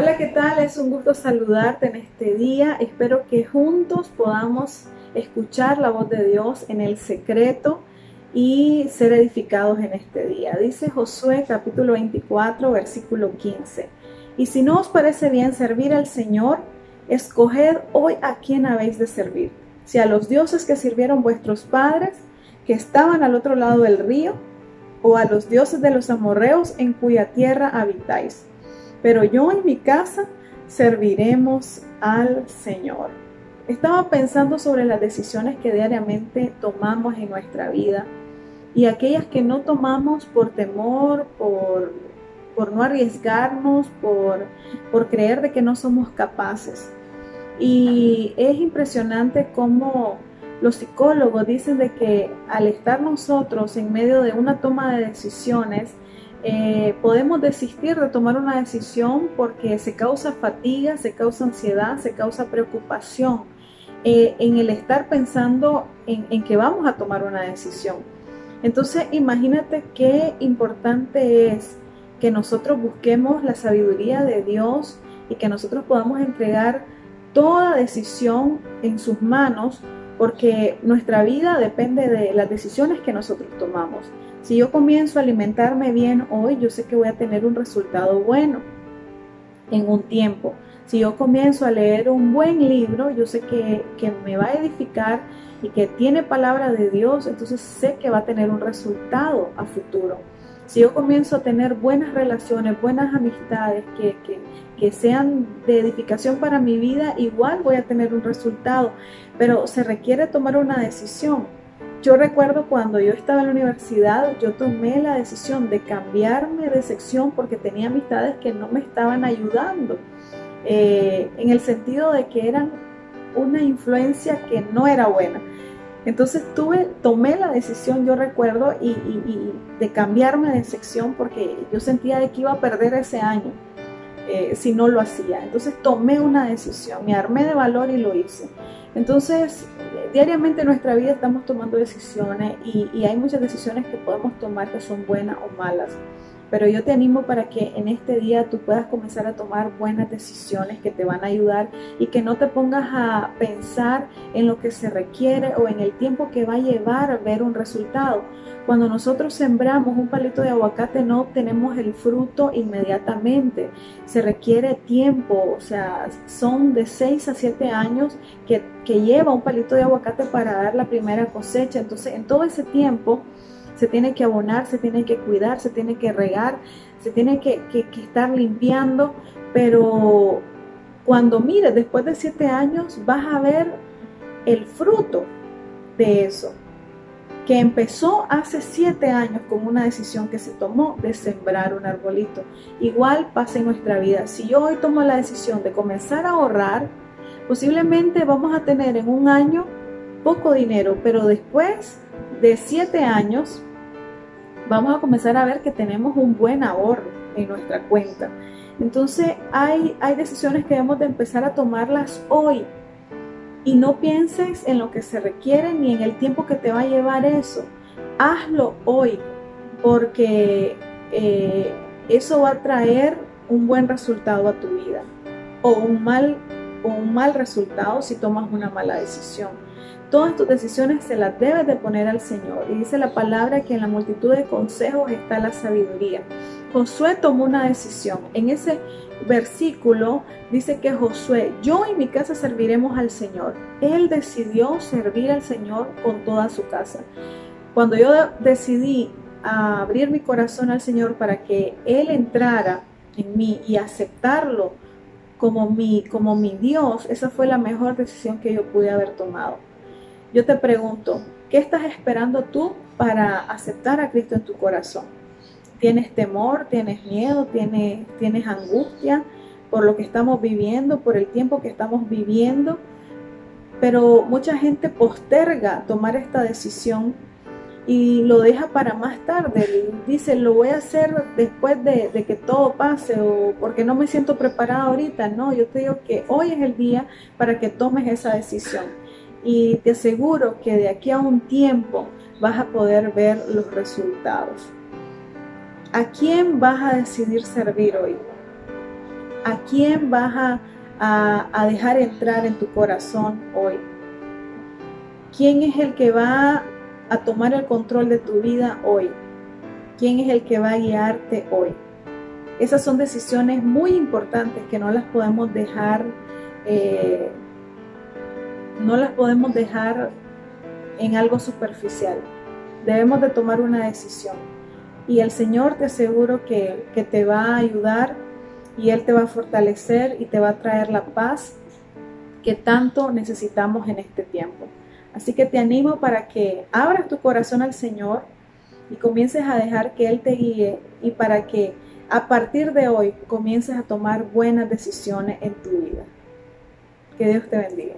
Hola, ¿qué tal? Es un gusto saludarte en este día. Espero que juntos podamos escuchar la voz de Dios en el secreto y ser edificados en este día. Dice Josué capítulo 24, versículo 15. Y si no os parece bien servir al Señor, escoged hoy a quién habéis de servir. Si a los dioses que sirvieron vuestros padres, que estaban al otro lado del río, o a los dioses de los amorreos en cuya tierra habitáis pero yo en mi casa serviremos al Señor. Estaba pensando sobre las decisiones que diariamente tomamos en nuestra vida y aquellas que no tomamos por temor, por, por no arriesgarnos, por, por creer de que no somos capaces. Y es impresionante cómo los psicólogos dicen de que al estar nosotros en medio de una toma de decisiones, eh, podemos desistir de tomar una decisión porque se causa fatiga, se causa ansiedad, se causa preocupación eh, en el estar pensando en, en, que vamos a tomar una decisión. Entonces imagínate qué importante es que nosotros busquemos la sabiduría de Dios y que nosotros podamos entregar toda decisión en sus manos porque nuestra vida depende de las decisiones que nosotros tomamos. Si yo comienzo a alimentarme bien hoy, yo sé que voy a tener un resultado bueno en un tiempo. Si yo comienzo a leer un buen libro, yo sé que, me va a edificar y que tiene palabra de Dios, entonces sé que va a tener un resultado a futuro. Si yo comienzo a tener buenas relaciones, buenas amistades que, que sean de edificación para mi vida, igual voy a tener un resultado, pero se requiere tomar una decisión. Yo recuerdo cuando yo estaba en la universidad, yo tomé la decisión de cambiarme de sección porque tenía amistades que no me estaban ayudando, eh, en el sentido de que eran una influencia que no era buena. Entonces tuve, tomé la decisión, yo recuerdo, y, de cambiarme de sección porque yo sentía de que iba a perder ese año eh, si no lo hacía. Entonces tomé una decisión, me armé de valor y lo hice. Entonces, diariamente en nuestra vida estamos tomando decisiones y, hay muchas decisiones que podemos tomar que son buenas o malas. Pero yo te animo para que en este día tú puedas comenzar a tomar buenas decisiones que te van a ayudar y que no te pongas a pensar en lo que se requiere o en el tiempo que va a llevar ver un resultado. Cuando nosotros sembramos un palito de aguacate no obtenemos el fruto inmediatamente. Se requiere tiempo, o sea, son de 6 a 7 años que, que lleva un palito de aguacate para dar la primera cosecha. Entonces, en todo ese tiempo, se tiene que abonar, se tiene que cuidar, se tiene que regar, se tiene que, estar limpiando, pero cuando mires después de siete años vas a ver el fruto de eso, que empezó hace siete años con una decisión que se tomó de sembrar un arbolito. Igual pasa en nuestra vida. Si yo hoy tomo la decisión de comenzar a ahorrar, posiblemente vamos a tener en un año poco dinero, pero después de siete años vamos a comenzar a ver que tenemos un buen ahorro en nuestra cuenta. Entonces hay, hay decisiones que debemos de empezar a tomarlas hoy y no pienses en lo que se requiere ni en el tiempo que te va a llevar eso. Hazlo hoy porque eh, eso va a traer un buen resultado a tu vida o un mal, o un mal resultado si tomas una mala decisión. Todas tus decisiones se las debes de poner al Señor. Y dice la palabra que en la multitud de consejos está la sabiduría. Josué tomó una decisión. En ese versículo dice que Josué, yo y mi casa serviremos al Señor. Él decidió servir al Señor con toda su casa. Cuando yo decidí abrir mi corazón al Señor para que Él entrara en mí y aceptarlo como mi, como mi Dios, esa fue la mejor decisión que yo pude haber tomado. Yo te pregunto, ¿qué estás esperando tú para aceptar a Cristo en tu corazón? ¿Tienes temor? ¿Tienes miedo? ¿Tienes, tienes angustia por lo que estamos viviendo, por el tiempo que estamos viviendo? Pero mucha gente posterga tomar esta decisión y lo deja para más tarde. Dice, lo voy a hacer después de, que todo pase o porque no me siento preparada ahorita. No, yo te digo que hoy es el día para que tomes esa decisión y te aseguro que de aquí a un tiempo vas a poder ver los resultados. ¿A quién vas a decidir servir hoy? ¿A quién vas a, dejar entrar en tu corazón hoy? ¿Quién es el que va a tomar el control de tu vida hoy? ¿Quién es el que va a guiarte hoy? Esas son decisiones muy importantes que no las podemos dejar, eh, no las podemos dejar en algo superficial. Debemos de tomar una decisión. Y el Señor te aseguro que, que te va a ayudar y Él te va a fortalecer y te va a traer la paz que tanto necesitamos en este tiempo. Así que te animo para que abras tu corazón al Señor y comiences a dejar que Él te guíe y para que a partir de hoy comiences a tomar buenas decisiones en tu vida. Que Dios te bendiga.